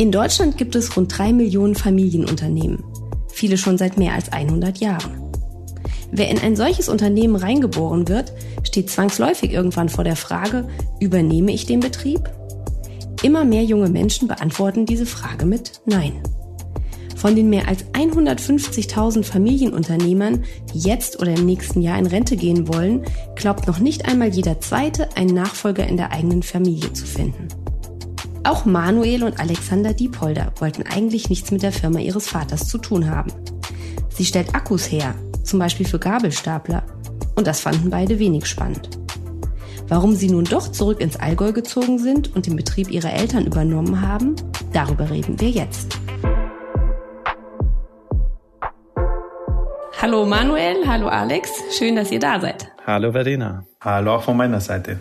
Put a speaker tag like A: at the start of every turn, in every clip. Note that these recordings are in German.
A: In Deutschland gibt es rund drei Millionen Familienunternehmen, viele schon seit mehr als 100 Jahren. Wer in ein solches Unternehmen reingeboren wird, steht zwangsläufig irgendwann vor der Frage, übernehme ich den Betrieb? Immer mehr junge Menschen beantworten diese Frage mit Nein. Von den mehr als 150.000 Familienunternehmern, die jetzt oder im nächsten Jahr in Rente gehen wollen, glaubt noch nicht einmal jeder Zweite, einen Nachfolger in der eigenen Familie zu finden. Auch Manuel und Alexander Diepolder wollten eigentlich nichts mit der Firma ihres Vaters zu tun haben. Sie stellt Akkus her, zum Beispiel für Gabelstapler, und das fanden beide wenig spannend. Warum sie nun doch zurück ins Allgäu gezogen sind und den Betrieb ihrer Eltern übernommen haben, darüber reden wir jetzt. Hallo Manuel, hallo Alex, schön, dass ihr da seid.
B: Hallo Verena.
C: Hallo auch von meiner Seite.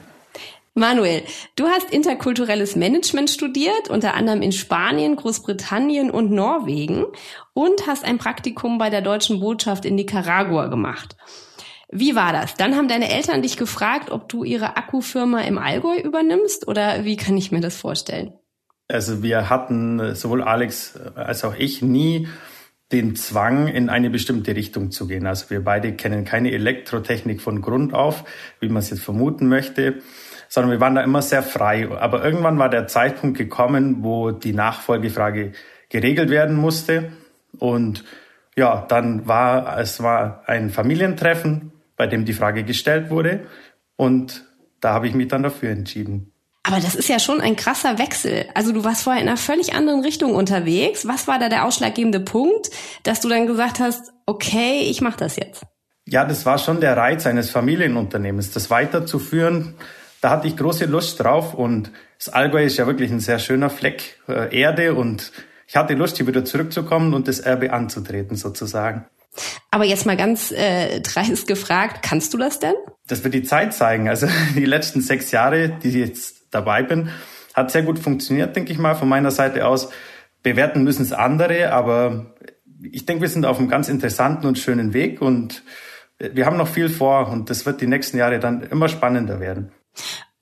A: Manuel, du hast interkulturelles Management studiert, unter anderem in Spanien, Großbritannien und Norwegen und hast ein Praktikum bei der deutschen Botschaft in Nicaragua gemacht. Wie war das? Dann haben deine Eltern dich gefragt, ob du ihre Akkufirma im Allgäu übernimmst oder wie kann ich mir das vorstellen?
C: Also wir hatten sowohl Alex als auch ich nie den Zwang, in eine bestimmte Richtung zu gehen. Also wir beide kennen keine Elektrotechnik von Grund auf, wie man es jetzt vermuten möchte sondern wir waren da immer sehr frei. Aber irgendwann war der Zeitpunkt gekommen, wo die Nachfolgefrage geregelt werden musste. Und ja, dann war es war ein Familientreffen, bei dem die Frage gestellt wurde. Und da habe ich mich dann dafür entschieden.
A: Aber das ist ja schon ein krasser Wechsel. Also du warst vorher in einer völlig anderen Richtung unterwegs. Was war da der ausschlaggebende Punkt, dass du dann gesagt hast, okay, ich mache das jetzt?
C: Ja, das war schon der Reiz eines Familienunternehmens, das weiterzuführen, da hatte ich große Lust drauf und das Allgäu ist ja wirklich ein sehr schöner Fleck äh, Erde und ich hatte Lust, hier wieder zurückzukommen und das Erbe anzutreten sozusagen.
A: Aber jetzt mal ganz äh, dreist gefragt, kannst du das denn?
C: Das wird die Zeit zeigen. Also die letzten sechs Jahre, die ich jetzt dabei bin, hat sehr gut funktioniert, denke ich mal, von meiner Seite aus. Bewerten müssen es andere, aber ich denke, wir sind auf einem ganz interessanten und schönen Weg und wir haben noch viel vor und das wird die nächsten Jahre dann immer spannender werden.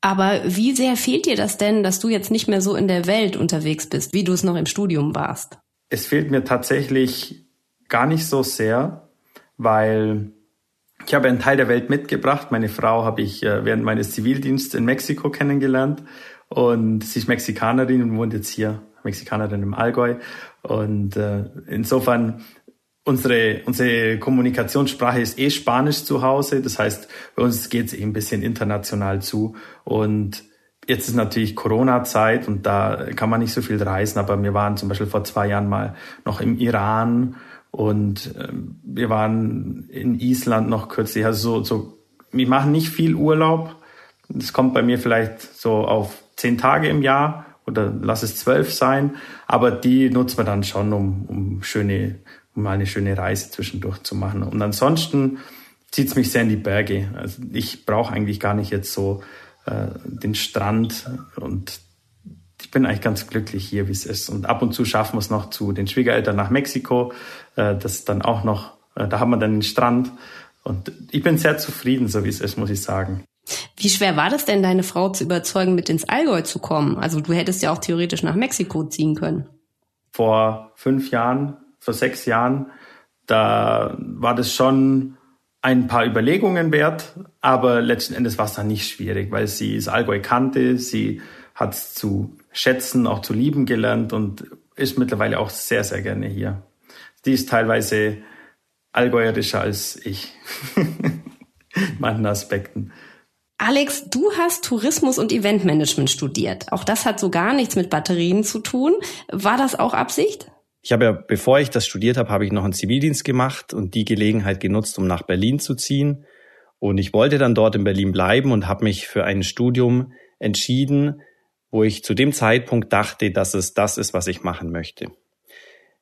A: Aber wie sehr fehlt dir das denn, dass du jetzt nicht mehr so in der Welt unterwegs bist, wie du es noch im Studium warst?
C: Es fehlt mir tatsächlich gar nicht so sehr, weil ich habe einen Teil der Welt mitgebracht. Meine Frau habe ich äh, während meines Zivildienstes in Mexiko kennengelernt und sie ist Mexikanerin und wohnt jetzt hier, Mexikanerin im Allgäu. Und äh, insofern Unsere, unsere Kommunikationssprache ist eh Spanisch zu Hause. Das heißt, bei uns geht es eh ein bisschen international zu. Und jetzt ist natürlich Corona-Zeit und da kann man nicht so viel reisen. Aber wir waren zum Beispiel vor zwei Jahren mal noch im Iran und äh, wir waren in Island noch kürzlich. Also so, so, wir machen nicht viel Urlaub. Das kommt bei mir vielleicht so auf zehn Tage im Jahr oder lass es zwölf sein. Aber die nutzen wir dann schon, um, um schöne um mal eine schöne Reise zwischendurch zu machen. Und ansonsten zieht es mich sehr in die Berge. Also ich brauche eigentlich gar nicht jetzt so äh, den Strand und ich bin eigentlich ganz glücklich hier, wie es ist. Und ab und zu schaffen wir es noch zu den Schwiegereltern nach Mexiko. Äh, das dann auch noch, äh, da haben wir dann den Strand. Und ich bin sehr zufrieden, so wie es ist, muss ich sagen.
A: Wie schwer war das denn, deine Frau zu überzeugen, mit ins Allgäu zu kommen? Also du hättest ja auch theoretisch nach Mexiko ziehen können.
C: Vor fünf Jahren vor sechs Jahren, da war das schon ein paar Überlegungen wert, aber letzten Endes war es dann nicht schwierig, weil sie das Allgäu kannte, sie hat es zu schätzen, auch zu lieben gelernt und ist mittlerweile auch sehr, sehr gerne hier. Die ist teilweise allgäuerischer als ich in manchen Aspekten.
A: Alex, du hast Tourismus und Eventmanagement studiert. Auch das hat so gar nichts mit Batterien zu tun. War das auch Absicht?
D: Ich habe ja, bevor ich das studiert habe, habe ich noch einen Zivildienst gemacht und die Gelegenheit genutzt, um nach Berlin zu ziehen. Und ich wollte dann dort in Berlin bleiben und habe mich für ein Studium entschieden, wo ich zu dem Zeitpunkt dachte, dass es das ist, was ich machen möchte.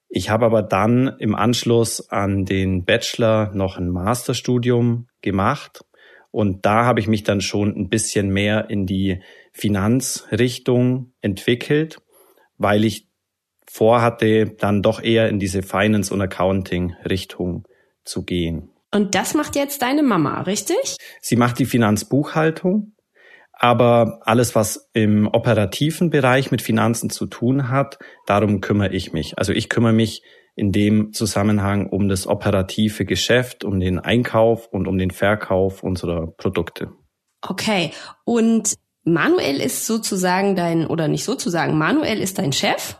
D: Ich habe aber dann im Anschluss an den Bachelor noch ein Masterstudium gemacht und da habe ich mich dann schon ein bisschen mehr in die Finanzrichtung entwickelt, weil ich vorhatte, dann doch eher in diese Finance- und Accounting-Richtung zu gehen.
A: Und das macht jetzt deine Mama, richtig?
D: Sie macht die Finanzbuchhaltung, aber alles, was im operativen Bereich mit Finanzen zu tun hat, darum kümmere ich mich. Also ich kümmere mich in dem Zusammenhang um das operative Geschäft, um den Einkauf und um den Verkauf unserer Produkte.
A: Okay. Und Manuel ist sozusagen dein, oder nicht sozusagen, Manuel ist dein Chef?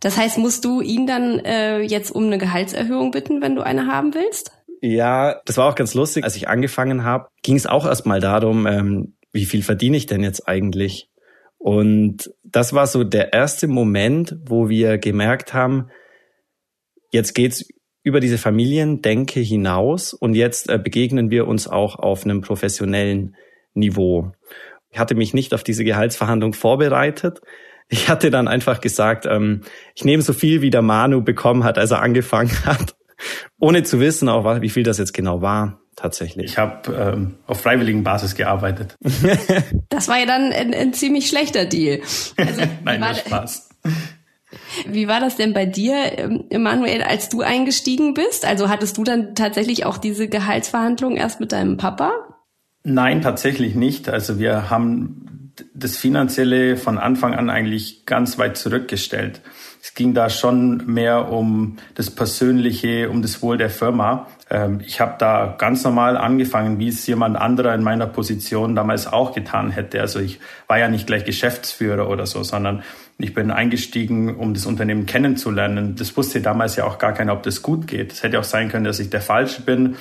A: Das heißt, musst du ihn dann äh, jetzt um eine Gehaltserhöhung bitten, wenn du eine haben willst?
D: Ja, das war auch ganz lustig. Als ich angefangen habe, ging es auch erstmal darum, ähm, wie viel verdiene ich denn jetzt eigentlich? Und das war so der erste Moment, wo wir gemerkt haben, jetzt geht's über diese Familiendenke hinaus und jetzt äh, begegnen wir uns auch auf einem professionellen Niveau. Ich hatte mich nicht auf diese Gehaltsverhandlung vorbereitet, ich hatte dann einfach gesagt, ähm, ich nehme so viel, wie der Manu bekommen hat, als er angefangen hat, ohne zu wissen, auch wie viel das jetzt genau war. Tatsächlich.
C: Ich habe ähm, auf freiwilligen Basis gearbeitet.
A: das war ja dann ein, ein ziemlich schlechter Deal.
C: Also, Nein, war, Spaß.
A: Wie war das denn bei dir, Emanuel, als du eingestiegen bist? Also hattest du dann tatsächlich auch diese Gehaltsverhandlung erst mit deinem Papa?
C: Nein, tatsächlich nicht. Also wir haben das Finanzielle von Anfang an eigentlich ganz weit zurückgestellt. Es ging da schon mehr um das Persönliche, um das Wohl der Firma. Ähm, ich habe da ganz normal angefangen, wie es jemand anderer in meiner Position damals auch getan hätte. Also ich war ja nicht gleich Geschäftsführer oder so, sondern ich bin eingestiegen, um das Unternehmen kennenzulernen. Das wusste damals ja auch gar keiner, ob das gut geht. Es hätte auch sein können, dass ich der Falsche bin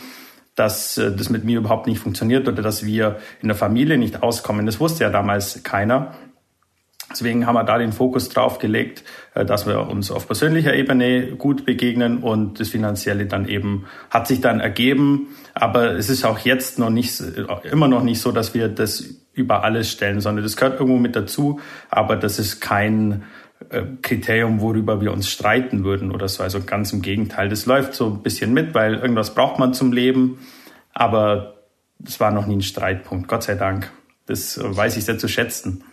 C: dass äh, das mit mir überhaupt nicht funktioniert oder dass wir in der Familie nicht auskommen. Das wusste ja damals keiner. Deswegen haben wir da den Fokus drauf gelegt, äh, dass wir uns auf persönlicher Ebene gut begegnen und das Finanzielle dann eben hat sich dann ergeben. Aber es ist auch jetzt noch nicht, immer noch nicht so, dass wir das über alles stellen, sondern das gehört irgendwo mit dazu. Aber das ist kein äh, Kriterium, worüber wir uns streiten würden oder so. Also ganz im Gegenteil. Das läuft so ein bisschen mit, weil irgendwas braucht man zum Leben. Aber es war noch nie ein Streitpunkt, Gott sei Dank. Das weiß ich sehr zu schätzen.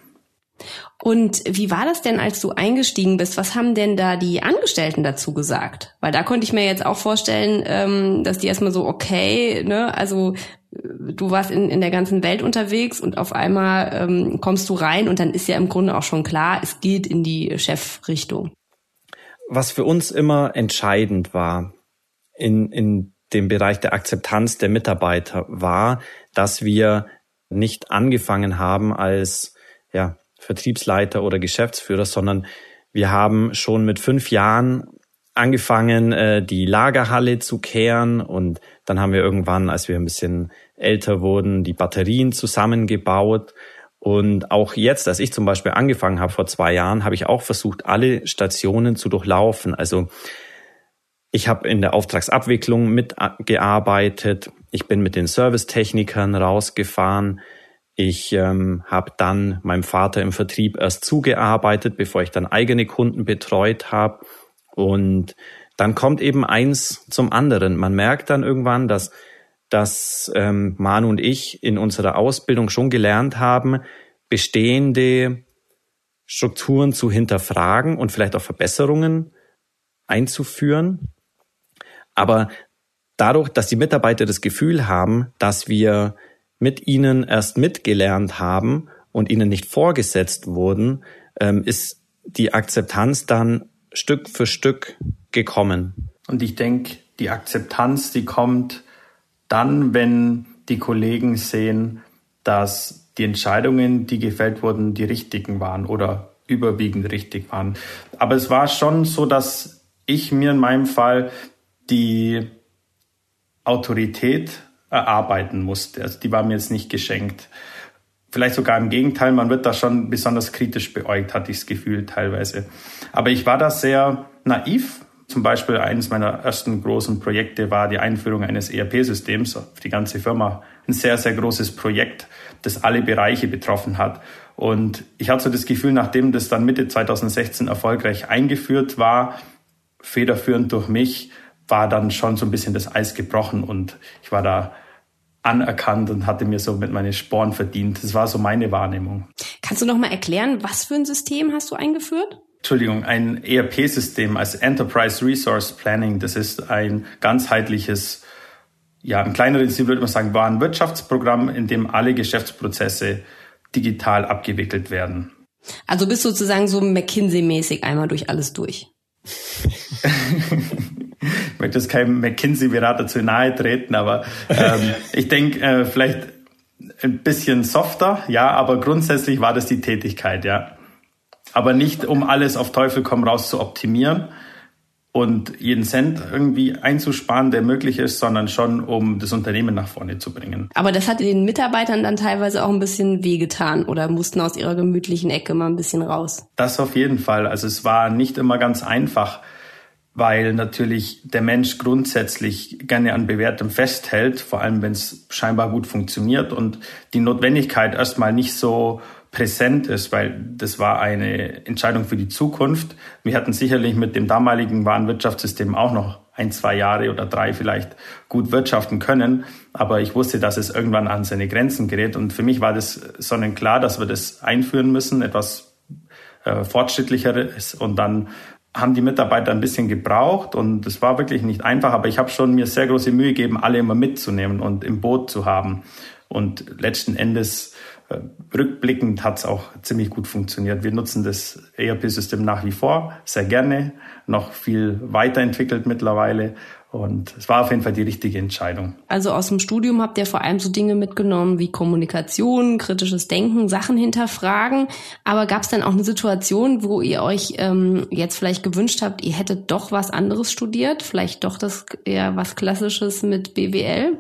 A: Und wie war das denn, als du eingestiegen bist? Was haben denn da die Angestellten dazu gesagt? Weil da konnte ich mir jetzt auch vorstellen, ähm, dass die erstmal so, okay, ne, also du warst in, in der ganzen Welt unterwegs und auf einmal ähm, kommst du rein und dann ist ja im Grunde auch schon klar, es geht in die Chefrichtung.
D: Was für uns immer entscheidend war in, in dem Bereich der Akzeptanz der Mitarbeiter war, dass wir nicht angefangen haben als ja, Vertriebsleiter oder Geschäftsführer, sondern wir haben schon mit fünf Jahren angefangen, äh, die Lagerhalle zu kehren und dann haben wir irgendwann, als wir ein bisschen älter wurden, die Batterien zusammengebaut. Und auch jetzt, als ich zum Beispiel angefangen habe vor zwei Jahren, habe ich auch versucht, alle Stationen zu durchlaufen. Also ich habe in der Auftragsabwicklung mitgearbeitet. Ich bin mit den Servicetechnikern rausgefahren. Ich ähm, habe dann meinem Vater im Vertrieb erst zugearbeitet, bevor ich dann eigene Kunden betreut habe. Und dann kommt eben eins zum anderen. Man merkt dann irgendwann, dass, dass ähm, Manu und ich in unserer Ausbildung schon gelernt haben, bestehende Strukturen zu hinterfragen und vielleicht auch Verbesserungen einzuführen. Aber dadurch, dass die Mitarbeiter das Gefühl haben, dass wir mit ihnen erst mitgelernt haben und ihnen nicht vorgesetzt wurden, ähm, ist die Akzeptanz dann Stück für Stück gekommen.
C: Und ich denke, die Akzeptanz, die kommt dann, wenn die Kollegen sehen, dass die Entscheidungen, die gefällt wurden, die richtigen waren oder überwiegend richtig waren. Aber es war schon so, dass ich mir in meinem Fall die Autorität erarbeiten musste. Also die war mir jetzt nicht geschenkt. Vielleicht sogar im Gegenteil, man wird da schon besonders kritisch beäugt, hatte ich das Gefühl teilweise. Aber ich war da sehr naiv. Zum Beispiel eines meiner ersten großen Projekte war die Einführung eines ERP-Systems für die ganze Firma. Ein sehr, sehr großes Projekt, das alle Bereiche betroffen hat. Und ich hatte so das Gefühl, nachdem das dann Mitte 2016 erfolgreich eingeführt war, federführend durch mich war dann schon so ein bisschen das Eis gebrochen und ich war da anerkannt und hatte mir so mit meine Sporen verdient. Das war so meine Wahrnehmung.
A: Kannst du noch mal erklären, was für ein System hast du eingeführt?
C: Entschuldigung, ein ERP-System als Enterprise Resource Planning. Das ist ein ganzheitliches, ja, im kleineren Stil würde man sagen, war ein Wirtschaftsprogramm, in dem alle Geschäftsprozesse digital abgewickelt werden.
A: Also bist sozusagen so McKinsey-mäßig einmal durch alles durch.
C: ich möchte jetzt keinem McKinsey-Berater zu nahe treten, aber ähm, ich denke, äh, vielleicht ein bisschen softer, ja, aber grundsätzlich war das die Tätigkeit, ja. Aber nicht, um alles auf Teufel komm raus zu optimieren und jeden Cent irgendwie einzusparen, der möglich ist, sondern schon, um das Unternehmen nach vorne zu bringen.
A: Aber das hat den Mitarbeitern dann teilweise auch ein bisschen wehgetan oder mussten aus ihrer gemütlichen Ecke mal ein bisschen raus.
C: Das auf jeden Fall. Also es war nicht immer ganz einfach weil natürlich der Mensch grundsätzlich gerne an Bewährtem festhält, vor allem wenn es scheinbar gut funktioniert und die Notwendigkeit erstmal nicht so präsent ist, weil das war eine Entscheidung für die Zukunft. Wir hatten sicherlich mit dem damaligen Warenwirtschaftssystem auch noch ein, zwei Jahre oder drei vielleicht gut wirtschaften können. Aber ich wusste, dass es irgendwann an seine Grenzen gerät. Und für mich war das sonnenklar, dass wir das einführen müssen, etwas äh, fortschrittlicheres und dann haben die Mitarbeiter ein bisschen gebraucht und es war wirklich nicht einfach, aber ich habe schon mir sehr große Mühe gegeben, alle immer mitzunehmen und im Boot zu haben. Und letzten Endes, rückblickend, hat es auch ziemlich gut funktioniert. Wir nutzen das ERP-System nach wie vor sehr gerne, noch viel weiterentwickelt mittlerweile und es war auf jeden Fall die richtige Entscheidung.
A: Also aus dem Studium habt ihr vor allem so Dinge mitgenommen wie Kommunikation, kritisches Denken, Sachen hinterfragen. Aber gab es dann auch eine Situation, wo ihr euch ähm, jetzt vielleicht gewünscht habt, ihr hättet doch was anderes studiert? Vielleicht doch das eher was Klassisches mit BWL?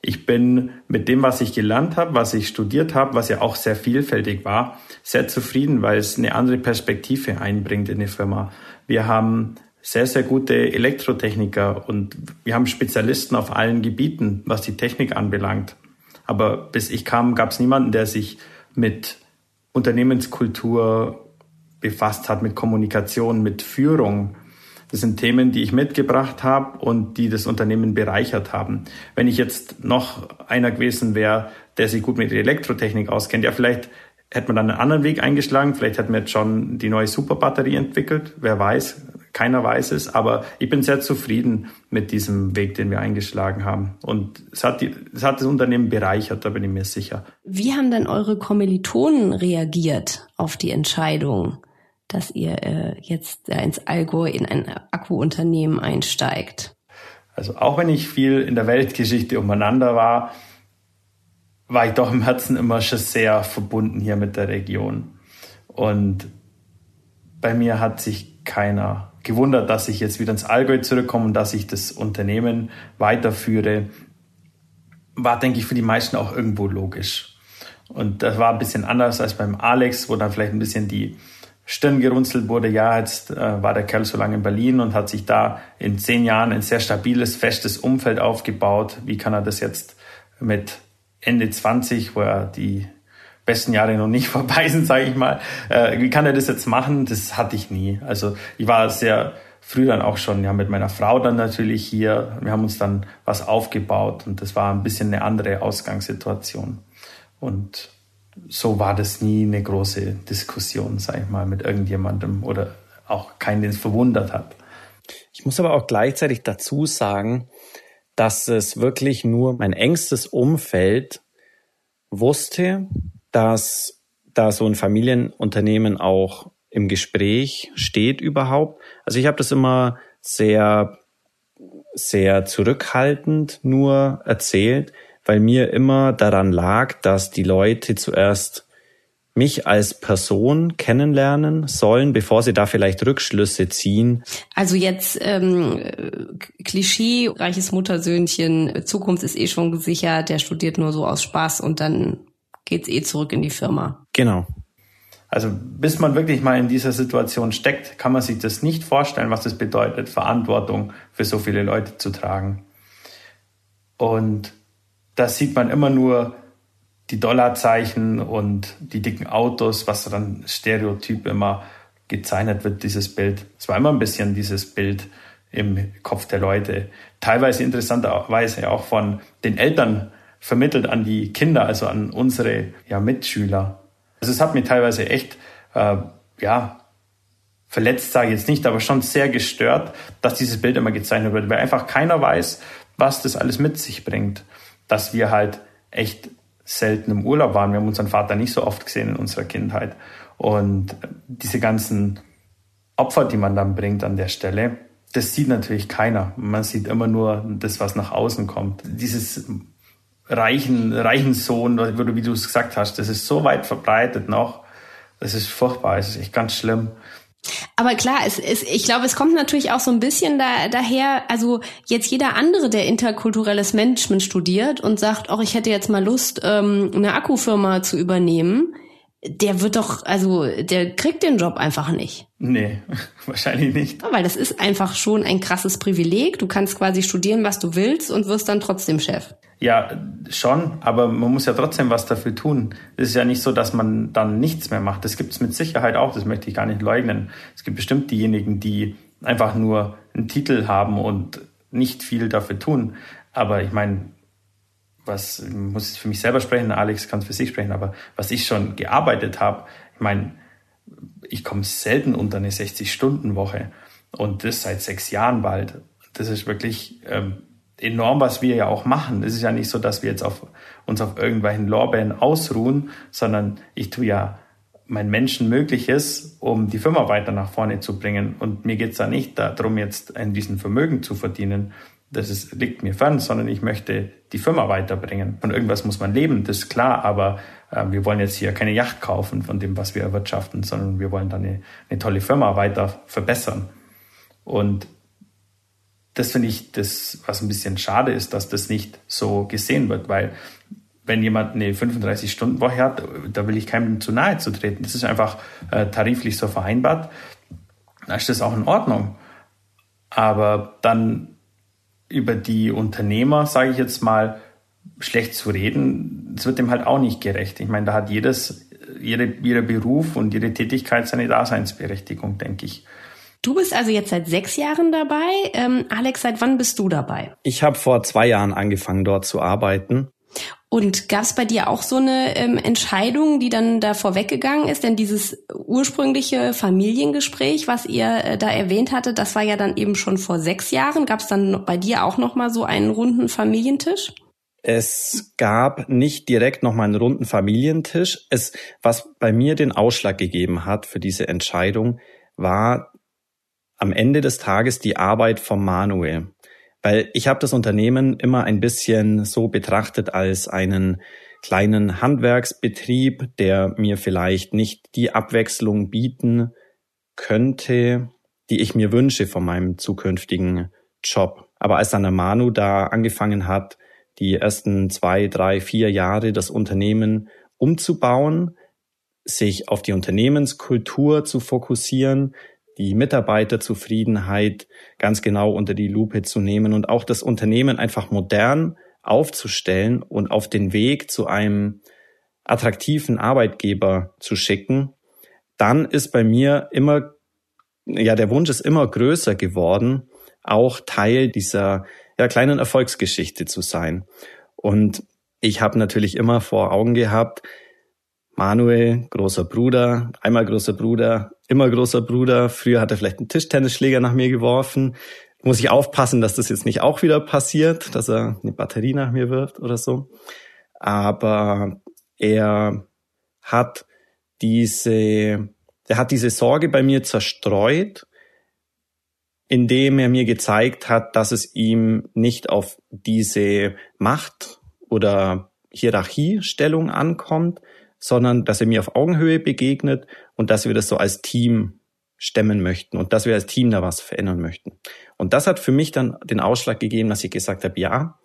C: Ich bin mit dem, was ich gelernt habe, was ich studiert habe, was ja auch sehr vielfältig war, sehr zufrieden, weil es eine andere Perspektive einbringt in die Firma. Wir haben sehr, sehr gute Elektrotechniker und wir haben Spezialisten auf allen Gebieten, was die Technik anbelangt. Aber bis ich kam, gab es niemanden, der sich mit Unternehmenskultur befasst hat, mit Kommunikation, mit Führung. Das sind Themen, die ich mitgebracht habe und die das Unternehmen bereichert haben. Wenn ich jetzt noch einer gewesen wäre, der sich gut mit Elektrotechnik auskennt, ja, vielleicht hätte man dann einen anderen Weg eingeschlagen. Vielleicht hätten wir jetzt schon die neue Superbatterie entwickelt. Wer weiß, keiner weiß es, aber ich bin sehr zufrieden mit diesem Weg, den wir eingeschlagen haben. Und es hat, die, es hat das Unternehmen bereichert, da bin ich mir sicher.
A: Wie haben denn eure Kommilitonen reagiert auf die Entscheidung, dass ihr äh, jetzt äh, ins Allgäu in ein Akkuunternehmen einsteigt?
C: Also auch wenn ich viel in der Weltgeschichte umeinander war, war ich doch im Herzen immer schon sehr verbunden hier mit der Region. Und bei mir hat sich keiner gewundert, dass ich jetzt wieder ins Allgäu zurückkomme und dass ich das Unternehmen weiterführe. War, denke ich, für die meisten auch irgendwo logisch. Und das war ein bisschen anders als beim Alex, wo dann vielleicht ein bisschen die Stirn gerunzelt wurde. Ja, jetzt äh, war der Kerl so lange in Berlin und hat sich da in zehn Jahren ein sehr stabiles, festes Umfeld aufgebaut. Wie kann er das jetzt mit Ende 20, wo er die besten Jahre noch nicht vorbei sind, sage ich mal. Äh, wie kann er das jetzt machen? Das hatte ich nie. Also ich war sehr früh dann auch schon ja mit meiner Frau dann natürlich hier. Wir haben uns dann was aufgebaut und das war ein bisschen eine andere Ausgangssituation. Und so war das nie eine große Diskussion, sage ich mal, mit irgendjemandem oder auch keinen, den es verwundert hat.
D: Ich muss aber auch gleichzeitig dazu sagen, dass es wirklich nur mein engstes Umfeld wusste, dass da so ein Familienunternehmen auch im Gespräch steht überhaupt. Also ich habe das immer sehr, sehr zurückhaltend nur erzählt, weil mir immer daran lag, dass die Leute zuerst mich als Person kennenlernen sollen, bevor sie da vielleicht Rückschlüsse ziehen.
A: Also jetzt ähm, Klischee, reiches Muttersöhnchen, Zukunft ist eh schon gesichert, der studiert nur so aus Spaß und dann geht's eh zurück in die Firma.
D: Genau.
C: Also bis man wirklich mal in dieser Situation steckt, kann man sich das nicht vorstellen, was das bedeutet, Verantwortung für so viele Leute zu tragen. Und da sieht man immer nur die Dollarzeichen und die dicken Autos, was dann stereotyp immer gezeichnet wird, dieses Bild. Es war immer ein bisschen dieses Bild im Kopf der Leute. Teilweise interessanterweise auch von den Eltern vermittelt an die Kinder, also an unsere ja, Mitschüler. Also es hat mich teilweise echt, äh, ja, verletzt sage ich jetzt nicht, aber schon sehr gestört, dass dieses Bild immer gezeichnet wird, weil einfach keiner weiß, was das alles mit sich bringt. Dass wir halt echt selten im Urlaub waren. Wir haben unseren Vater nicht so oft gesehen in unserer Kindheit. Und diese ganzen Opfer, die man dann bringt an der Stelle, das sieht natürlich keiner. Man sieht immer nur das, was nach außen kommt. Dieses reichen, reichen Sohn, wie du es gesagt hast, das ist so weit verbreitet noch. Das ist furchtbar, es ist echt ganz schlimm.
A: Aber klar, es, es, ich glaube, es kommt natürlich auch so ein bisschen da, daher, also jetzt jeder andere, der interkulturelles Management studiert und sagt, oh, ich hätte jetzt mal Lust, ähm, eine Akkufirma zu übernehmen, der wird doch, also der kriegt den Job einfach nicht.
C: Nee, wahrscheinlich nicht.
A: Weil das ist einfach schon ein krasses Privileg. Du kannst quasi studieren, was du willst und wirst dann trotzdem Chef.
C: Ja, schon, aber man muss ja trotzdem was dafür tun. Es ist ja nicht so, dass man dann nichts mehr macht. Das gibt es mit Sicherheit auch, das möchte ich gar nicht leugnen. Es gibt bestimmt diejenigen, die einfach nur einen Titel haben und nicht viel dafür tun. Aber ich meine, was muss ich für mich selber sprechen, Alex kann für sich sprechen, aber was ich schon gearbeitet habe, ich meine, ich komme selten unter eine 60-Stunden-Woche und das seit sechs Jahren bald. Das ist wirklich ähm, enorm, was wir ja auch machen. Es ist ja nicht so, dass wir jetzt auf, uns auf irgendwelchen Lorbeeren ausruhen, sondern ich tue ja mein Menschen Mögliches, um die Firma weiter nach vorne zu bringen. Und mir geht es da nicht darum, jetzt ein diesen Vermögen zu verdienen, das ist, liegt mir fern, sondern ich möchte die Firma weiterbringen. Von irgendwas muss man leben, das ist klar, aber äh, wir wollen jetzt hier keine Yacht kaufen von dem, was wir erwirtschaften, sondern wir wollen dann eine, eine tolle Firma weiter verbessern. Und das finde ich das, was ein bisschen schade ist, dass das nicht so gesehen wird, weil wenn jemand eine 35-Stunden-Woche hat, da will ich keinem zu nahe zu treten. Das ist einfach äh, tariflich so vereinbart. Da ist das auch in Ordnung. Aber dann über die Unternehmer, sage ich jetzt mal, schlecht zu reden, das wird dem halt auch nicht gerecht. Ich meine, da hat jedes, jede, jeder Beruf und jede Tätigkeit seine Daseinsberechtigung, denke ich.
A: Du bist also jetzt seit sechs Jahren dabei. Ähm, Alex, seit wann bist du dabei?
D: Ich habe vor zwei Jahren angefangen, dort zu arbeiten.
A: Und gab es bei dir auch so eine ähm, Entscheidung, die dann da vorweggegangen ist? Denn dieses ursprüngliche Familiengespräch, was ihr äh, da erwähnt hatte, das war ja dann eben schon vor sechs Jahren. Gab es dann bei dir auch noch mal so einen runden Familientisch?
D: Es gab nicht direkt noch mal einen runden Familientisch. Es, was bei mir den Ausschlag gegeben hat für diese Entscheidung, war am Ende des Tages die Arbeit von Manuel. Weil ich habe das Unternehmen immer ein bisschen so betrachtet als einen kleinen Handwerksbetrieb, der mir vielleicht nicht die Abwechslung bieten könnte, die ich mir wünsche von meinem zukünftigen Job. Aber als dann der Manu da angefangen hat, die ersten zwei, drei, vier Jahre das Unternehmen umzubauen, sich auf die Unternehmenskultur zu fokussieren, die Mitarbeiterzufriedenheit ganz genau unter die Lupe zu nehmen und auch das Unternehmen einfach modern aufzustellen und auf den Weg zu einem attraktiven Arbeitgeber zu schicken, dann ist bei mir immer, ja, der Wunsch ist immer größer geworden, auch Teil dieser ja, kleinen Erfolgsgeschichte zu sein. Und ich habe natürlich immer vor Augen gehabt, Manuel, großer Bruder, einmal großer Bruder, immer großer Bruder. Früher hat er vielleicht einen Tischtennisschläger nach mir geworfen. Muss ich aufpassen, dass das jetzt nicht auch wieder passiert, dass er eine Batterie nach mir wirft oder so. Aber er hat diese, er hat diese Sorge bei mir zerstreut, indem er mir gezeigt hat, dass es ihm nicht auf diese Macht oder Hierarchiestellung ankommt, sondern dass er mir auf Augenhöhe begegnet und dass wir das so als Team stemmen möchten und dass wir als Team da was verändern möchten. Und das hat für mich dann den Ausschlag gegeben, dass ich gesagt habe, ja,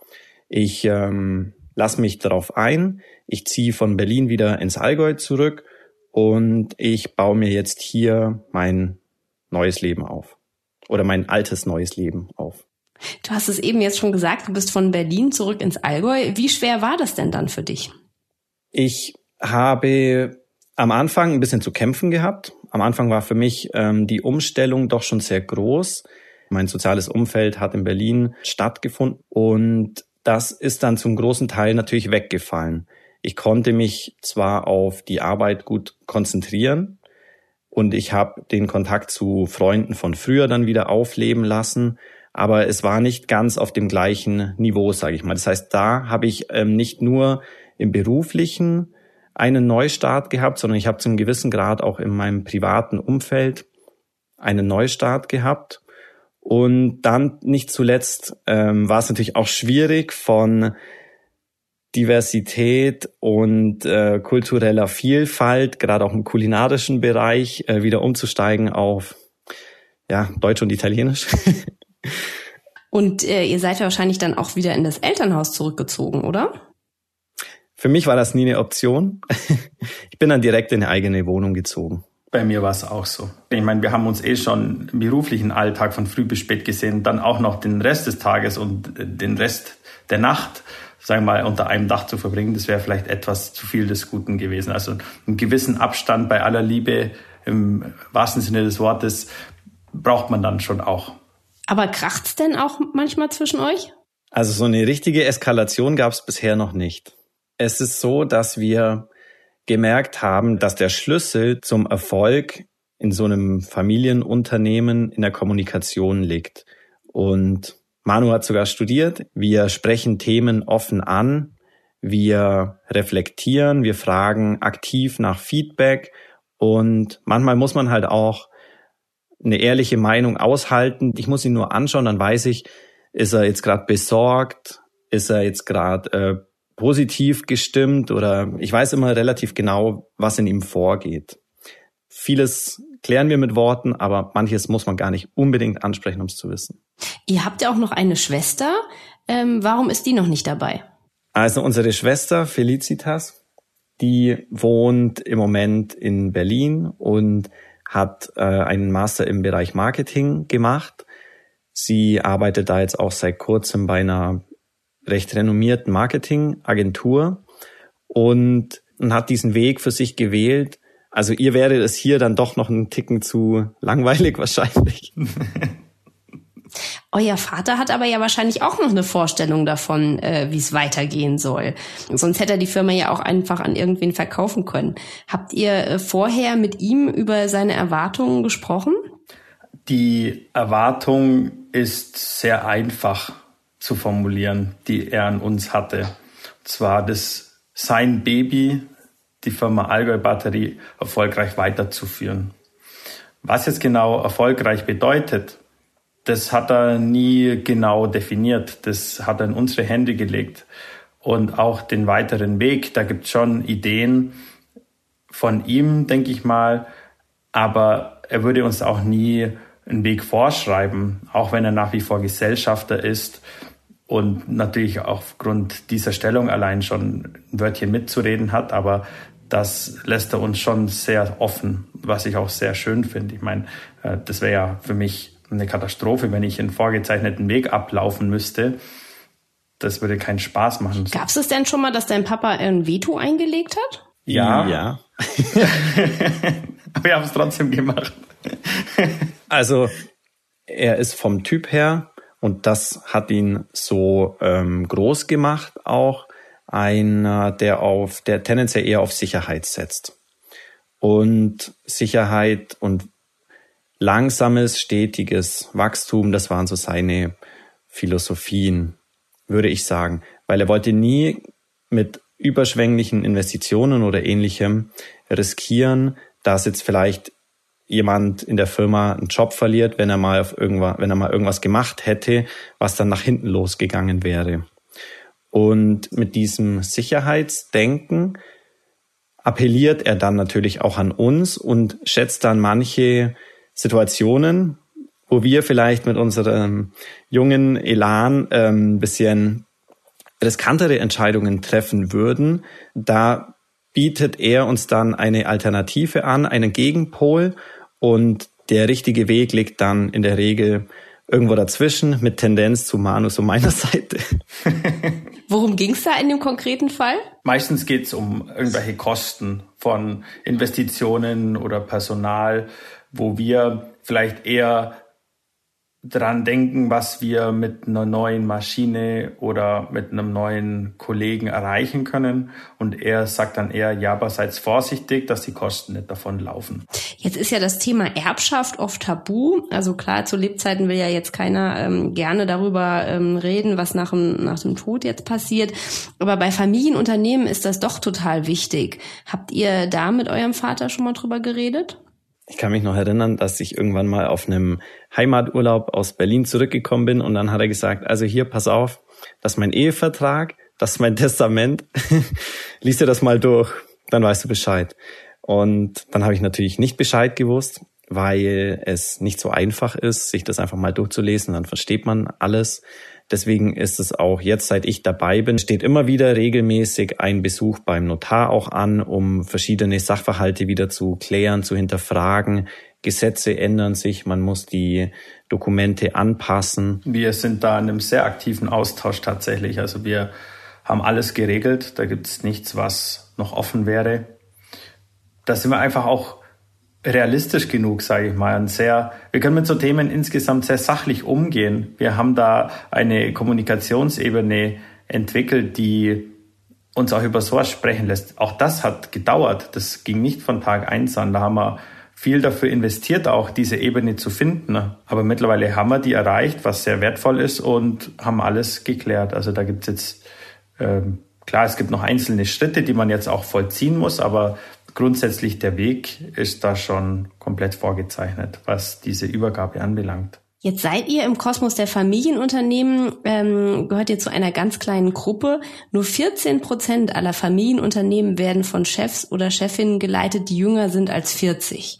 D: ich ähm, lasse mich darauf ein, ich ziehe von Berlin wieder ins Allgäu zurück und ich baue mir jetzt hier mein neues Leben auf oder mein altes neues Leben auf.
A: Du hast es eben jetzt schon gesagt, du bist von Berlin zurück ins Allgäu. Wie schwer war das denn dann für dich?
D: Ich habe am Anfang ein bisschen zu kämpfen gehabt. Am Anfang war für mich ähm, die Umstellung doch schon sehr groß. Mein soziales Umfeld hat in Berlin stattgefunden und das ist dann zum großen Teil natürlich weggefallen. Ich konnte mich zwar auf die Arbeit gut konzentrieren und ich habe den Kontakt zu Freunden von früher dann wieder aufleben lassen, aber es war nicht ganz auf dem gleichen Niveau, sage ich mal. Das heißt, da habe ich ähm, nicht nur im beruflichen einen Neustart gehabt, sondern ich habe zum gewissen Grad auch in meinem privaten Umfeld einen Neustart gehabt. Und dann nicht zuletzt ähm, war es natürlich auch schwierig von Diversität und äh, kultureller Vielfalt, gerade auch im kulinarischen Bereich, äh, wieder umzusteigen auf ja, Deutsch und Italienisch.
A: und äh, ihr seid ja wahrscheinlich dann auch wieder in das Elternhaus zurückgezogen, oder?
D: Für mich war das nie eine Option. ich bin dann direkt in eine eigene Wohnung gezogen.
C: Bei mir war es auch so. Ich meine, wir haben uns eh schon im beruflichen Alltag von früh bis spät gesehen, dann auch noch den Rest des Tages und den Rest der Nacht, sagen wir mal, unter einem Dach zu verbringen, das wäre vielleicht etwas zu viel des Guten gewesen. Also einen gewissen Abstand bei aller Liebe im wahrsten Sinne des Wortes braucht man dann schon auch.
A: Aber kracht's denn auch manchmal zwischen euch?
D: Also so eine richtige Eskalation gab es bisher noch nicht. Es ist so, dass wir gemerkt haben, dass der Schlüssel zum Erfolg in so einem Familienunternehmen in der Kommunikation liegt. Und Manu hat sogar studiert. Wir sprechen Themen offen an. Wir reflektieren. Wir fragen aktiv nach Feedback. Und manchmal muss man halt auch eine ehrliche Meinung aushalten. Ich muss ihn nur anschauen, dann weiß ich, ist er jetzt gerade besorgt? Ist er jetzt gerade äh, positiv gestimmt oder ich weiß immer relativ genau, was in ihm vorgeht. Vieles klären wir mit Worten, aber manches muss man gar nicht unbedingt ansprechen, um es zu wissen.
A: Ihr habt ja auch noch eine Schwester. Ähm, warum ist die noch nicht dabei?
D: Also unsere Schwester Felicitas, die wohnt im Moment in Berlin und hat äh, einen Master im Bereich Marketing gemacht. Sie arbeitet da jetzt auch seit kurzem bei einer recht renommierten Marketingagentur und, und hat diesen Weg für sich gewählt. Also ihr wäre es hier dann doch noch einen Ticken zu langweilig wahrscheinlich.
A: Euer Vater hat aber ja wahrscheinlich auch noch eine Vorstellung davon, äh, wie es weitergehen soll. Sonst hätte er die Firma ja auch einfach an irgendwen verkaufen können. Habt ihr äh, vorher mit ihm über seine Erwartungen gesprochen?
C: Die Erwartung ist sehr einfach zu formulieren, die er an uns hatte. Und zwar das sein Baby, die Firma Allgäu Batterie, erfolgreich weiterzuführen. Was jetzt genau erfolgreich bedeutet, das hat er nie genau definiert. Das hat er in unsere Hände gelegt. Und auch den weiteren Weg, da gibt es schon Ideen von ihm, denke ich mal. Aber er würde uns auch nie einen Weg vorschreiben, auch wenn er nach wie vor Gesellschafter ist und natürlich aufgrund dieser Stellung allein schon ein Wörtchen mitzureden hat, aber das lässt er uns schon sehr offen, was ich auch sehr schön finde. Ich meine, äh, das wäre ja für mich eine Katastrophe, wenn ich einen vorgezeichneten Weg ablaufen müsste. Das würde keinen Spaß machen.
A: Gab es denn schon mal, dass dein Papa ein Veto eingelegt hat?
D: Ja. Ja.
C: Aber wir haben es trotzdem gemacht.
D: also, er ist vom Typ her und das hat ihn so ähm, groß gemacht, auch einer, der auf, der tendenziell eher auf Sicherheit setzt. Und Sicherheit und langsames, stetiges Wachstum, das waren so seine Philosophien, würde ich sagen. Weil er wollte nie mit überschwänglichen Investitionen oder ähnlichem riskieren, dass jetzt vielleicht jemand in der Firma einen Job verliert, wenn er mal auf irgendwas, wenn er mal irgendwas gemacht hätte, was dann nach hinten losgegangen wäre. Und mit diesem Sicherheitsdenken appelliert er dann natürlich auch an uns und schätzt dann manche Situationen, wo wir vielleicht mit unserem jungen Elan ähm, bisschen riskantere Entscheidungen treffen würden. Da bietet er uns dann eine Alternative an, einen Gegenpol und der richtige Weg liegt dann in der Regel irgendwo dazwischen mit Tendenz zu Manus und meiner Seite.
A: Worum ging es da in dem konkreten Fall?
C: Meistens geht es um irgendwelche Kosten von Investitionen oder Personal, wo wir vielleicht eher dran denken, was wir mit einer neuen Maschine oder mit einem neuen Kollegen erreichen können. Und er sagt dann eher, ja, aber seid vorsichtig, dass die Kosten nicht davon laufen.
A: Jetzt ist ja das Thema Erbschaft oft tabu. Also klar, zu Lebzeiten will ja jetzt keiner ähm, gerne darüber ähm, reden, was nach dem, nach dem Tod jetzt passiert. Aber bei Familienunternehmen ist das doch total wichtig. Habt ihr da mit eurem Vater schon mal drüber geredet?
D: Ich kann mich noch erinnern, dass ich irgendwann mal auf einem Heimaturlaub aus Berlin zurückgekommen bin und dann hat er gesagt, also hier, pass auf, das ist mein Ehevertrag, das ist mein Testament, lies dir das mal durch, dann weißt du Bescheid. Und dann habe ich natürlich nicht Bescheid gewusst, weil es nicht so einfach ist, sich das einfach mal durchzulesen, dann versteht man alles. Deswegen ist es auch jetzt, seit ich dabei bin, steht immer wieder regelmäßig ein Besuch beim Notar auch an, um verschiedene Sachverhalte wieder zu klären, zu hinterfragen. Gesetze ändern sich, man muss die Dokumente anpassen.
C: Wir sind da in einem sehr aktiven Austausch tatsächlich. Also wir haben alles geregelt, da gibt es nichts, was noch offen wäre. Da sind wir einfach auch realistisch genug, sage ich mal. Und sehr, wir können mit so Themen insgesamt sehr sachlich umgehen. Wir haben da eine Kommunikationsebene entwickelt, die uns auch über sowas sprechen lässt. Auch das hat gedauert. Das ging nicht von Tag eins an. Da haben wir viel dafür investiert, auch diese Ebene zu finden. Aber mittlerweile haben wir die erreicht, was sehr wertvoll ist und haben alles geklärt. Also da gibt's jetzt, ähm, klar, es gibt noch einzelne Schritte, die man jetzt auch vollziehen muss, aber grundsätzlich der Weg ist da schon komplett vorgezeichnet, was diese Übergabe anbelangt.
A: Jetzt seid ihr im Kosmos der Familienunternehmen, ähm, gehört ihr zu einer ganz kleinen Gruppe. Nur 14 Prozent aller Familienunternehmen werden von Chefs oder Chefinnen geleitet, die jünger sind als 40.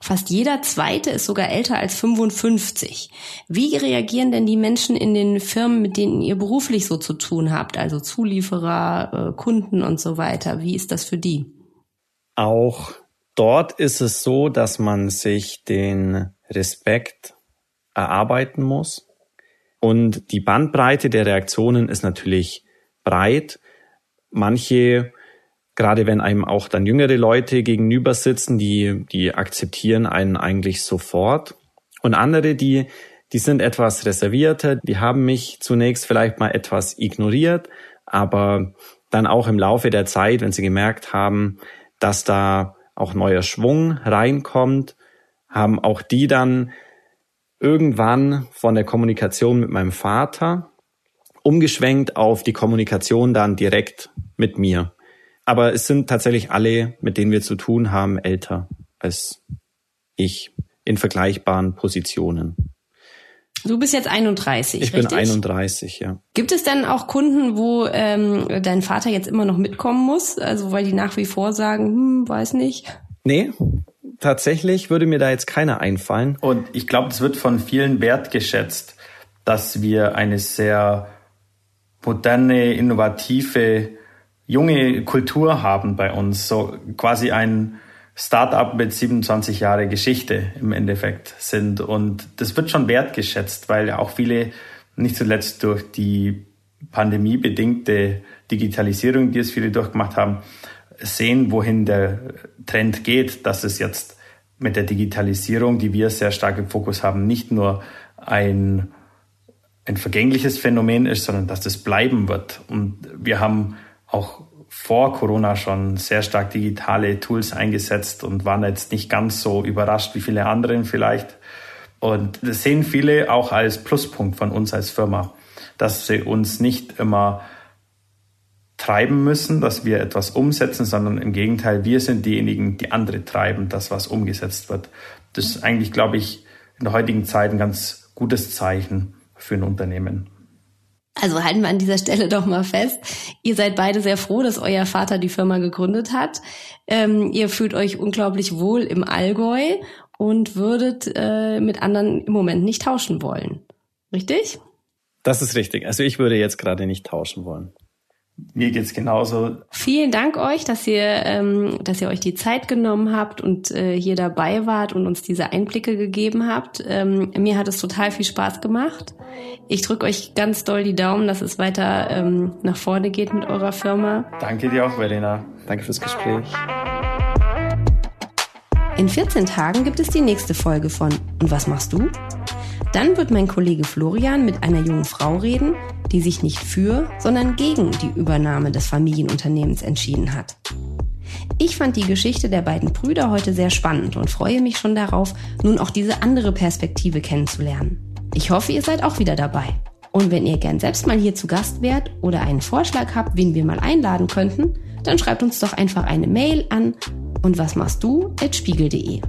A: Fast jeder zweite ist sogar älter als 55. Wie reagieren denn die Menschen in den Firmen, mit denen ihr beruflich so zu tun habt, also Zulieferer, äh, Kunden und so weiter? Wie ist das für die?
D: Auch dort ist es so, dass man sich den Respekt erarbeiten muss. Und die Bandbreite der Reaktionen ist natürlich breit. Manche, gerade wenn einem auch dann jüngere Leute gegenüber sitzen, die, die akzeptieren einen eigentlich sofort. Und andere, die, die sind etwas reservierter, die haben mich zunächst vielleicht mal etwas ignoriert, aber dann auch im Laufe der Zeit, wenn sie gemerkt haben, dass da auch neuer Schwung reinkommt, haben auch die dann irgendwann von der Kommunikation mit meinem Vater umgeschwenkt auf die Kommunikation dann direkt mit mir. Aber es sind tatsächlich alle, mit denen wir zu tun haben, älter als ich in vergleichbaren Positionen.
A: Du bist jetzt 31.
D: Ich
A: richtig?
D: bin 31, ja.
A: Gibt es denn auch Kunden, wo ähm, dein Vater jetzt immer noch mitkommen muss? Also weil die nach wie vor sagen, hm, weiß nicht.
D: Nee, tatsächlich würde mir da jetzt keiner einfallen.
C: Und ich glaube, es wird von vielen wertgeschätzt, dass wir eine sehr moderne, innovative, junge Kultur haben bei uns. So quasi ein Startup mit 27 Jahre Geschichte im Endeffekt sind. Und das wird schon wertgeschätzt, weil auch viele, nicht zuletzt durch die pandemiebedingte Digitalisierung, die es viele durchgemacht haben, sehen, wohin der Trend geht, dass es jetzt mit der Digitalisierung, die wir sehr stark im Fokus haben, nicht nur ein, ein vergängliches Phänomen ist, sondern dass das bleiben wird. Und wir haben auch vor Corona schon sehr stark digitale Tools eingesetzt und waren jetzt nicht ganz so überrascht wie viele anderen vielleicht. Und das sehen viele auch als Pluspunkt von uns als Firma, dass sie uns nicht immer treiben müssen, dass wir etwas umsetzen, sondern im Gegenteil, wir sind diejenigen, die andere treiben, dass was umgesetzt wird. Das ist eigentlich, glaube ich, in der heutigen Zeit ein ganz gutes Zeichen für ein Unternehmen.
A: Also halten wir an dieser Stelle doch mal fest. Ihr seid beide sehr froh, dass euer Vater die Firma gegründet hat. Ähm, ihr fühlt euch unglaublich wohl im Allgäu und würdet äh, mit anderen im Moment nicht tauschen wollen. Richtig?
D: Das ist richtig. Also ich würde jetzt gerade nicht tauschen wollen.
C: Mir geht's genauso.
A: Vielen Dank euch, dass ihr, ähm, dass ihr euch die Zeit genommen habt und äh, hier dabei wart und uns diese Einblicke gegeben habt. Ähm, mir hat es total viel Spaß gemacht. Ich drücke euch ganz doll die Daumen, dass es weiter ähm, nach vorne geht mit eurer Firma.
C: Danke dir auch, Verena.
D: Danke fürs Gespräch.
A: In 14 Tagen gibt es die nächste Folge von Und was machst du? Dann wird mein Kollege Florian mit einer jungen Frau reden, die sich nicht für, sondern gegen die Übernahme des Familienunternehmens entschieden hat. Ich fand die Geschichte der beiden Brüder heute sehr spannend und freue mich schon darauf, nun auch diese andere Perspektive kennenzulernen. Ich hoffe, ihr seid auch wieder dabei. Und wenn ihr gern selbst mal hier zu Gast wärt oder einen Vorschlag habt, wen wir mal einladen könnten, dann schreibt uns doch einfach eine Mail an und was machst du at spiegel.de.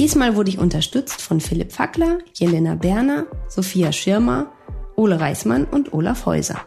A: Diesmal wurde ich unterstützt von Philipp Fackler, Jelena Berner, Sophia Schirmer, Ole Reismann und Olaf Häuser.